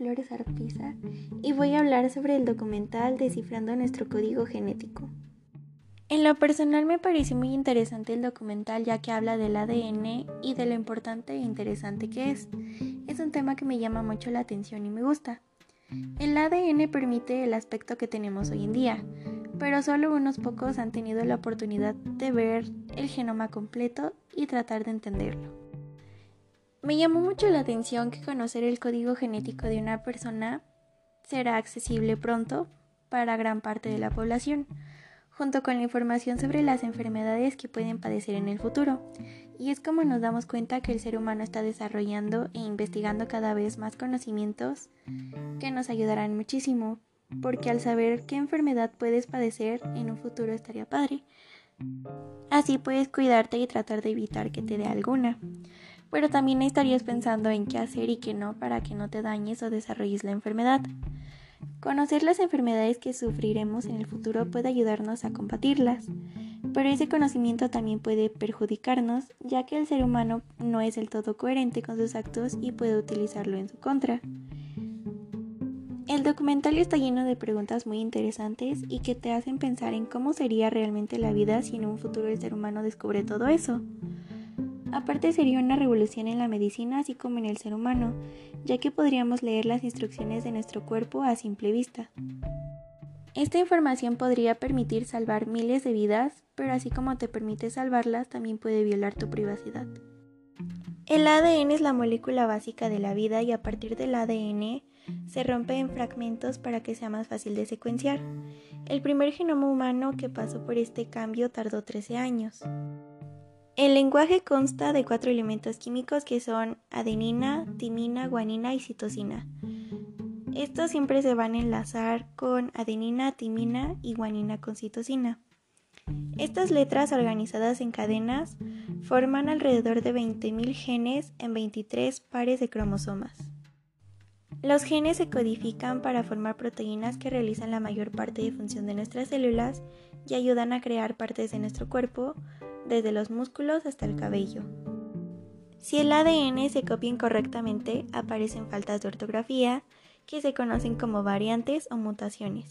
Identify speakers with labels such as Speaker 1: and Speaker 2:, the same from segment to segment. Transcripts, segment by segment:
Speaker 1: Flores Arpiza y voy a hablar sobre el documental Descifrando nuestro código genético. En lo personal me pareció muy interesante el documental ya que habla del ADN y de lo importante e interesante que es. Es un tema que me llama mucho la atención y me gusta. El ADN permite el aspecto que tenemos hoy en día, pero solo unos pocos han tenido la oportunidad de ver el genoma completo y tratar de entenderlo. Me llamó mucho la atención que conocer el código genético de una persona será accesible pronto para gran parte de la población, junto con la información sobre las enfermedades que pueden padecer en el futuro. Y es como nos damos cuenta que el ser humano está desarrollando e investigando cada vez más conocimientos que nos ayudarán muchísimo, porque al saber qué enfermedad puedes padecer en un futuro estaría padre. Así puedes cuidarte y tratar de evitar que te dé alguna pero también estarías pensando en qué hacer y qué no para que no te dañes o desarrolles la enfermedad. Conocer las enfermedades que sufriremos en el futuro puede ayudarnos a combatirlas, pero ese conocimiento también puede perjudicarnos, ya que el ser humano no es del todo coherente con sus actos y puede utilizarlo en su contra. El documental está lleno de preguntas muy interesantes y que te hacen pensar en cómo sería realmente la vida si en un futuro el ser humano descubre todo eso. Aparte sería una revolución en la medicina así como en el ser humano, ya que podríamos leer las instrucciones de nuestro cuerpo a simple vista. Esta información podría permitir salvar miles de vidas, pero así como te permite salvarlas, también puede violar tu privacidad. El ADN es la molécula básica de la vida y a partir del ADN se rompe en fragmentos para que sea más fácil de secuenciar. El primer genoma humano que pasó por este cambio tardó 13 años. El lenguaje consta de cuatro elementos químicos que son adenina, timina, guanina y citosina. Estos siempre se van a enlazar con adenina, timina y guanina con citosina. Estas letras organizadas en cadenas forman alrededor de 20.000 genes en 23 pares de cromosomas. Los genes se codifican para formar proteínas que realizan la mayor parte de función de nuestras células y ayudan a crear partes de nuestro cuerpo, desde los músculos hasta el cabello. Si el ADN se copia incorrectamente, aparecen faltas de ortografía, que se conocen como variantes o mutaciones.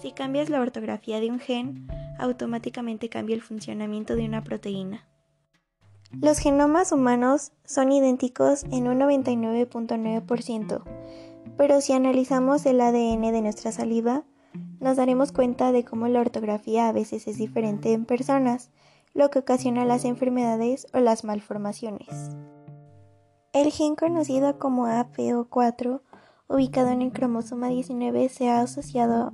Speaker 1: Si cambias la ortografía de un gen, automáticamente cambia el funcionamiento de una proteína. Los genomas humanos son idénticos en un 99.9%, pero si analizamos el ADN de nuestra saliva, nos daremos cuenta de cómo la ortografía a veces es diferente en personas, lo que ocasiona las enfermedades o las malformaciones. El gen conocido como APO4, ubicado en el cromosoma 19, se ha asociado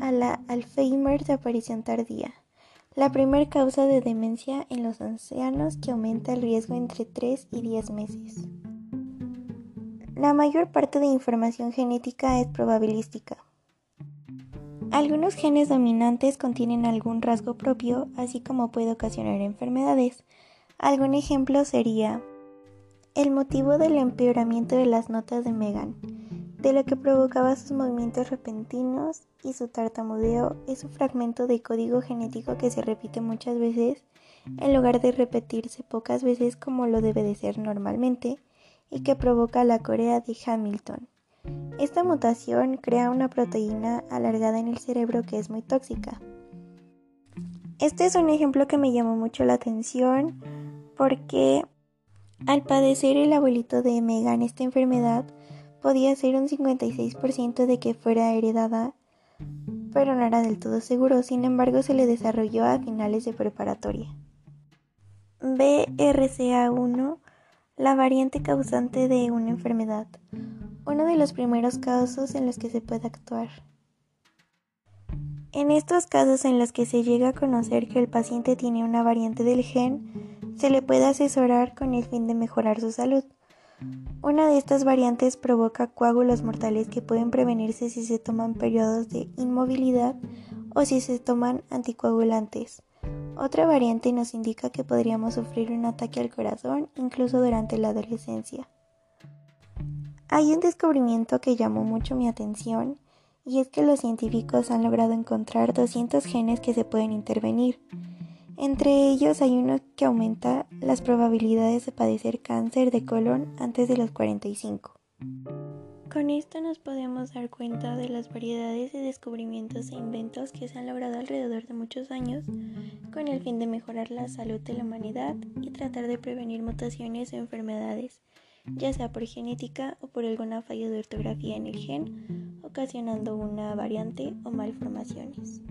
Speaker 1: a la Alzheimer de aparición tardía, la primera causa de demencia en los ancianos que aumenta el riesgo entre 3 y 10 meses. La mayor parte de información genética es probabilística. Algunos genes dominantes contienen algún rasgo propio, así como puede ocasionar enfermedades. Algún ejemplo sería el motivo del empeoramiento de las notas de Megan, de lo que provocaba sus movimientos repentinos y su tartamudeo es un fragmento de código genético que se repite muchas veces en lugar de repetirse pocas veces como lo debe de ser normalmente y que provoca la Corea de Hamilton. Esta mutación crea una proteína alargada en el cerebro que es muy tóxica. Este es un ejemplo que me llamó mucho la atención porque al padecer el abuelito de Megan esta enfermedad podía ser un 56% de que fuera heredada, pero no era del todo seguro, sin embargo se le desarrolló a finales de preparatoria. BRCA1, la variante causante de una enfermedad uno de los primeros casos en los que se puede actuar. En estos casos en los que se llega a conocer que el paciente tiene una variante del gen, se le puede asesorar con el fin de mejorar su salud. Una de estas variantes provoca coágulos mortales que pueden prevenirse si se toman periodos de inmovilidad o si se toman anticoagulantes. Otra variante nos indica que podríamos sufrir un ataque al corazón incluso durante la adolescencia. Hay un descubrimiento que llamó mucho mi atención y es que los científicos han logrado encontrar 200 genes que se pueden intervenir. Entre ellos hay uno que aumenta las probabilidades de padecer cáncer de colon antes de los 45. Con esto nos podemos dar cuenta de las variedades de descubrimientos e inventos que se han logrado alrededor de muchos años con el fin de mejorar la salud de la humanidad y tratar de prevenir mutaciones o enfermedades, ya sea por genética o por alguna falla de ortografía en el gen, ocasionando una variante o malformaciones.